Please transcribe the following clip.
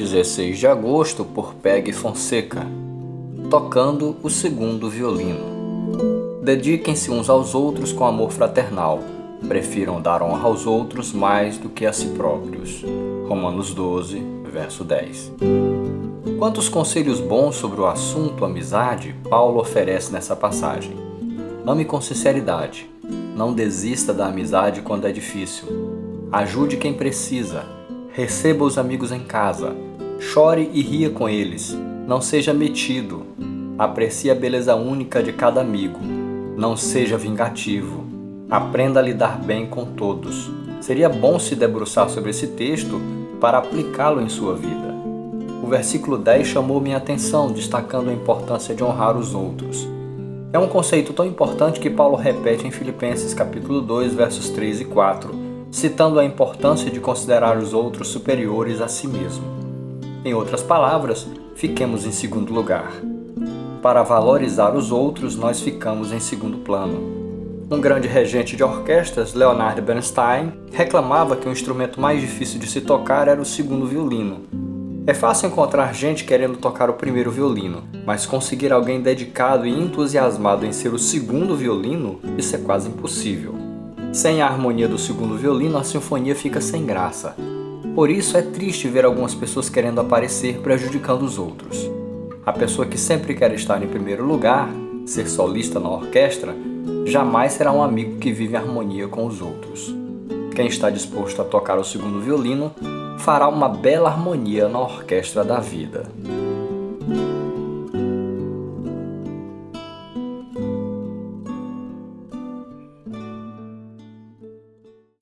16 de agosto, por Peg Fonseca, tocando o segundo violino. Dediquem-se uns aos outros com amor fraternal. Prefiram dar honra aos outros mais do que a si próprios. Romanos 12, verso 10. Quantos conselhos bons sobre o assunto amizade Paulo oferece nessa passagem? Ame com sinceridade. Não desista da amizade quando é difícil. Ajude quem precisa. Receba os amigos em casa. Chore e ria com eles. Não seja metido. Aprecie a beleza única de cada amigo. Não seja vingativo. Aprenda a lidar bem com todos. Seria bom se debruçar sobre esse texto para aplicá-lo em sua vida. O versículo 10 chamou minha atenção, destacando a importância de honrar os outros. É um conceito tão importante que Paulo repete em Filipenses capítulo 2, versos 3 e 4, citando a importância de considerar os outros superiores a si mesmo. Em outras palavras, fiquemos em segundo lugar. Para valorizar os outros, nós ficamos em segundo plano. Um grande regente de orquestras, Leonard Bernstein, reclamava que o instrumento mais difícil de se tocar era o segundo violino. É fácil encontrar gente querendo tocar o primeiro violino, mas conseguir alguém dedicado e entusiasmado em ser o segundo violino, isso é quase impossível. Sem a harmonia do segundo violino, a sinfonia fica sem graça. Por isso é triste ver algumas pessoas querendo aparecer prejudicando os outros. A pessoa que sempre quer estar em primeiro lugar, ser solista na orquestra, jamais será um amigo que vive em harmonia com os outros. Quem está disposto a tocar o segundo violino fará uma bela harmonia na orquestra da vida.